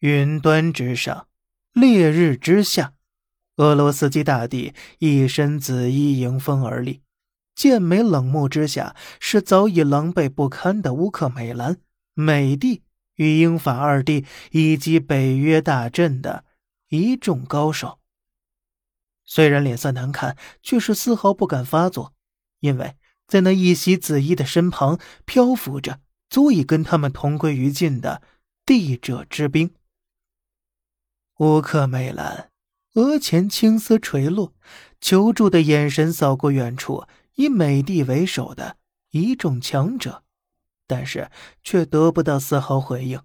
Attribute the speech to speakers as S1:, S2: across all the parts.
S1: 云端之上，烈日之下，俄罗斯基大帝一身紫衣迎风而立，剑眉冷目之下是早已狼狈不堪的乌克美兰、美帝与英法二帝以及北约大阵的一众高手。虽然脸色难看，却是丝毫不敢发作，因为在那一袭紫衣的身旁漂浮着足以跟他们同归于尽的帝者之兵。乌克美兰额前青丝垂落，求助的眼神扫过远处以美帝为首的一众强者，但是却得不到丝毫回应。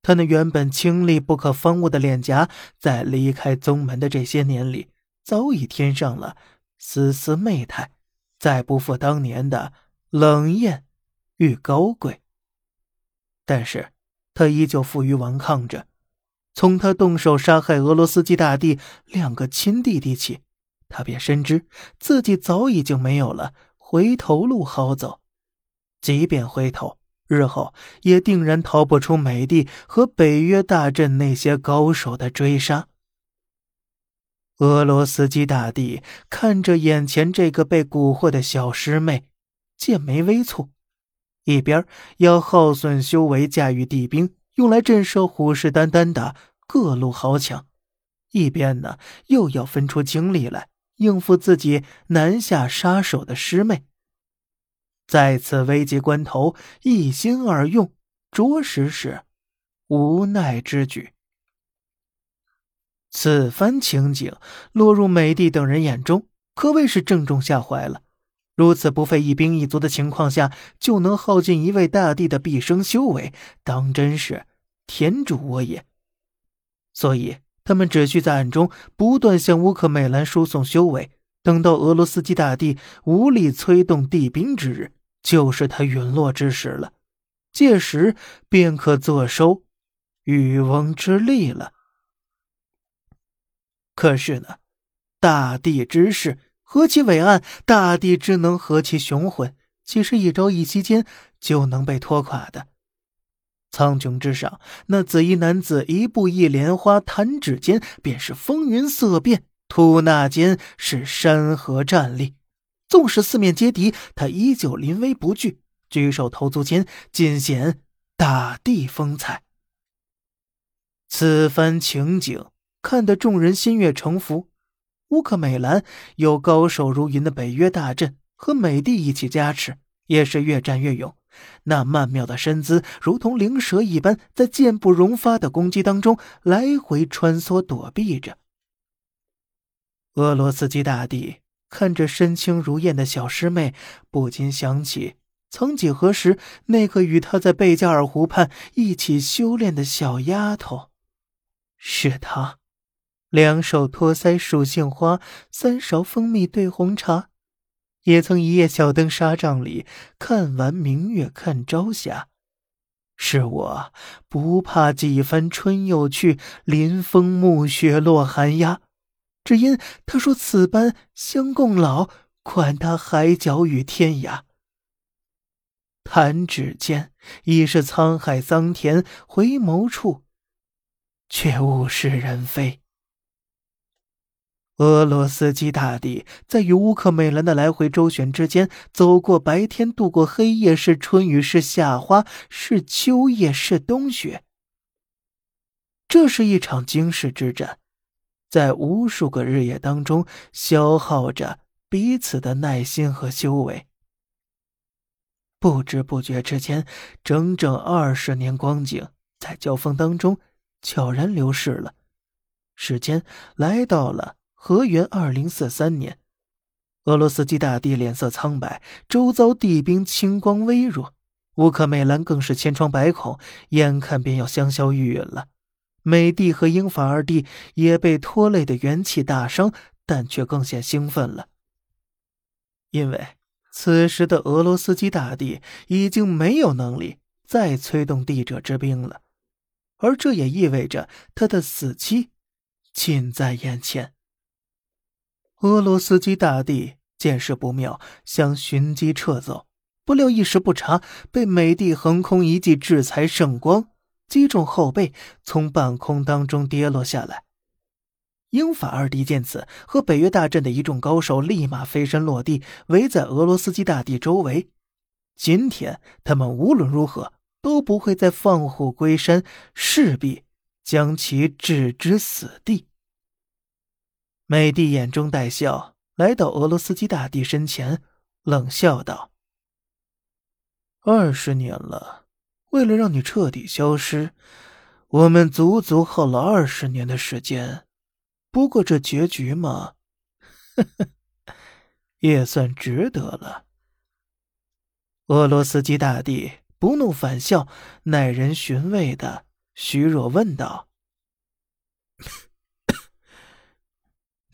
S1: 他那原本清丽不可方物的脸颊，在离开宗门的这些年里。早已添上了丝丝媚态，再不复当年的冷艳与高贵。但是，他依旧负隅顽抗着。从他动手杀害俄罗斯基大帝两个亲弟弟起，他便深知自己早已经没有了回头路好走。即便回头，日后也定然逃不出美帝和北约大阵那些高手的追杀。俄罗斯基大帝看着眼前这个被蛊惑的小师妹，剑眉微蹙，一边要耗损修为驾驭帝兵，用来震慑虎视眈眈的各路豪强，一边呢又要分出精力来应付自己南下杀手的师妹。在此危急关头，一心二用，着实是无奈之举。此番情景落入美帝等人眼中，可谓是正中下怀了。如此不费一兵一卒的情况下，就能耗尽一位大帝的毕生修为，当真是天助我也。所以，他们只需在暗中不断向乌克美兰输送修为，等到俄罗斯基大帝无力催动帝兵之日，就是他陨落之时了。届时便可坐收渔翁之利了。可是呢，大地之事何其伟岸，大地之能何其雄浑，岂是一朝一夕间就能被拖垮的？苍穹之上，那紫衣男子一步一莲花，弹指间便是风云色变，吐纳间是山河战栗。纵使四面皆敌，他依旧临危不惧，举手投足间尽显大地风采。此番情景。看得众人心悦诚服，乌克美兰有高手如云的北约大阵和美帝一起加持，也是越战越勇。那曼妙的身姿，如同灵蛇一般，在箭不容发的攻击当中来回穿梭躲避着。俄罗斯基大帝看着身轻如燕的小师妹，不禁想起曾几何时那个与他在贝加尔湖畔一起修炼的小丫头，是他。两手托腮数杏花，三勺蜂蜜兑红茶。也曾一夜小灯纱帐里看完明月看朝霞。是我不怕几番春又去，临风暮雪落寒鸦。只因他说此般相共老，管他海角与天涯。弹指间已是沧海桑田，回眸处，却物是人非。俄罗斯基大帝在与乌克美兰的来回周旋之间，走过白天，度过黑夜，是春雨，是夏花，是秋叶，是冬雪。这是一场惊世之战，在无数个日夜当中，消耗着彼此的耐心和修为。不知不觉之间，整整二十年光景，在交锋当中悄然流逝了。时间来到了。河源二零四三年，俄罗斯基大帝脸色苍白，周遭帝兵青光微弱，乌克美兰更是千疮百孔，眼看便要香消玉殒了。美帝和英法二帝也被拖累的元气大伤，但却更显兴奋了，因为此时的俄罗斯基大帝已经没有能力再催动帝者之兵了，而这也意味着他的死期近在眼前。俄罗斯基大帝见势不妙，想寻机撤走，不料一时不察，被美帝横空一记制裁圣光，击中后背，从半空当中跌落下来。英法二帝见此，和北约大阵的一众高手立马飞身落地，围在俄罗斯基大帝周围。今天他们无论如何都不会再放虎归山，势必将其置之死地。美帝眼中带笑，来到俄罗斯基大帝身前，冷笑道：“二十年了，为了让你彻底消失，我们足足耗了二十年的时间。”不过这结局嘛，呵呵，也算值得了。俄罗斯基大帝不怒反笑，耐人寻味的虚弱问道：“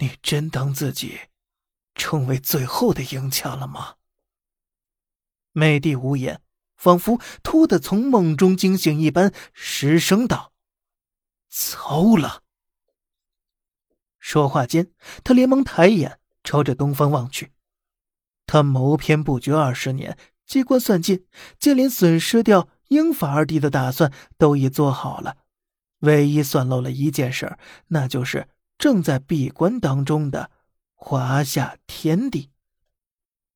S1: 你真当自己成为最后的赢家了吗？”美帝无言，仿佛突的从梦中惊醒一般，失声道：“糟了！”说话间，他连忙抬眼朝着东方望去。他谋篇布局二十年，机关算尽，就连损失掉英法二帝的打算都已做好了。唯一算漏了一件事，那就是正在闭关当中的华夏天地。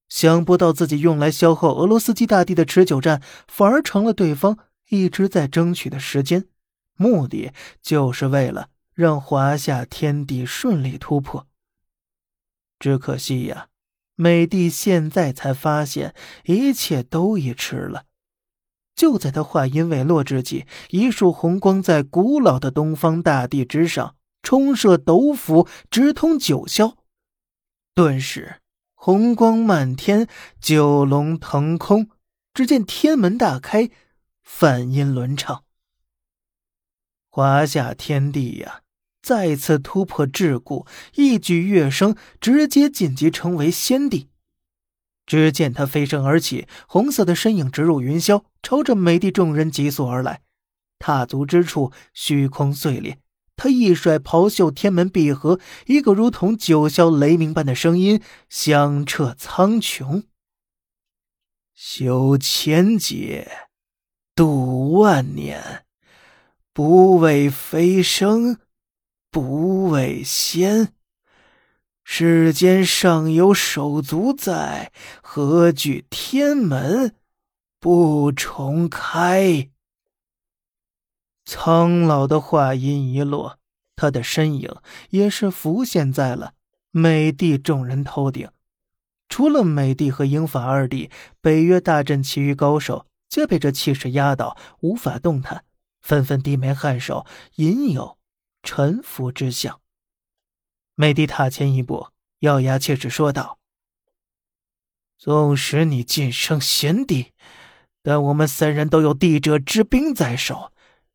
S1: 想不到自己用来消耗俄罗斯基大帝的持久战，反而成了对方一直在争取的时间，目的就是为了。让华夏天地顺利突破。只可惜呀，美帝现在才发现一切都已迟了。就在他话音未落之际，一束红光在古老的东方大地之上冲射斗府，直通九霄。顿时，红光漫天，九龙腾空。只见天门大开，梵音轮唱。华夏天地呀！再次突破桎梏，一举跃升，直接晋级成为仙帝。只见他飞身而起，红色的身影直入云霄，朝着美帝众人急速而来。踏足之处，虚空碎裂。他一甩袍袖，天门闭合，一个如同九霄雷鸣般的声音响彻苍穹：“修千劫，度万年，不为飞升。”不为仙，世间尚有手足在，何惧天门不重开？苍老的话音一落，他的身影也是浮现在了美帝众人头顶。除了美帝和英法二帝，北约大阵其余高手皆被这气势压倒，无法动弹，纷纷低眉颔首，隐有。臣服之相。美帝踏前一步，咬牙切齿说道：“纵使你晋升贤帝，但我们三人都有帝者之兵在手，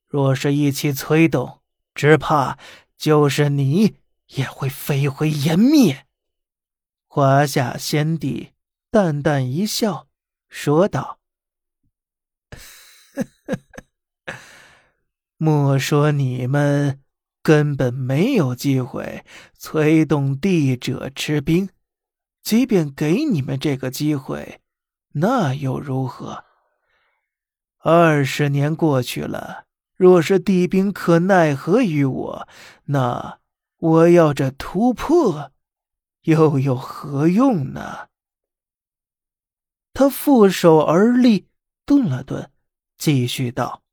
S1: 若是一起催动，只怕就是你也会飞灰烟灭。”华夏先帝淡淡一笑，说道：“莫说你们。”根本没有机会催动帝者之兵，即便给你们这个机会，那又如何？二十年过去了，若是帝兵可奈何于我，那我要这突破，又有何用呢？他负手而立，顿了顿，继续道：“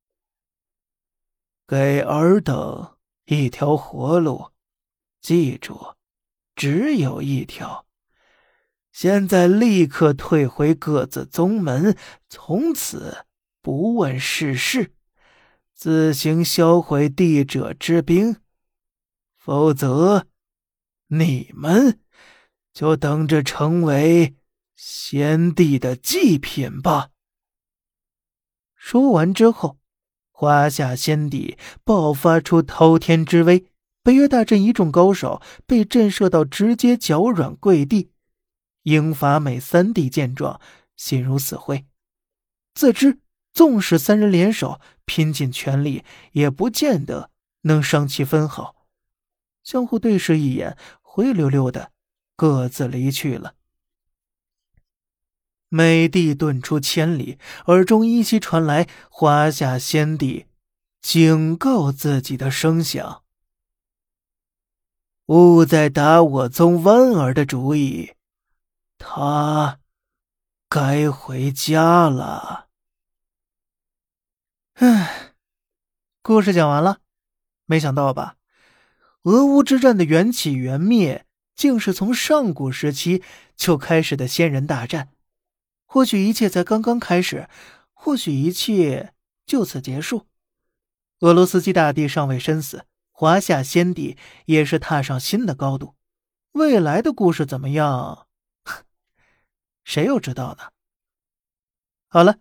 S1: 给尔等。”一条活路，记住，只有一条。现在立刻退回各自宗门，从此不问世事，自行销毁帝者之兵。否则，你们就等着成为先帝的祭品吧。说完之后。华夏先帝爆发出滔天之威，北约大阵一众高手被震慑到，直接脚软跪地。英法美三帝见状，心如死灰，自知纵使三人联手拼尽全力，也不见得能伤其分毫，相互对视一眼，灰溜溜的各自离去了。美帝遁出千里，耳中依稀传来华夏先帝警告自己的声响。勿再打我宗弯儿的主意，他该回家了。
S2: 唉，故事讲完了，没想到吧？俄乌之战的缘起缘灭，竟是从上古时期就开始的仙人大战。或许一切才刚刚开始，或许一切就此结束。俄罗斯基大帝尚未身死。华夏先帝也是踏上新的高度，未来的故事怎么样？谁又知道呢？好了，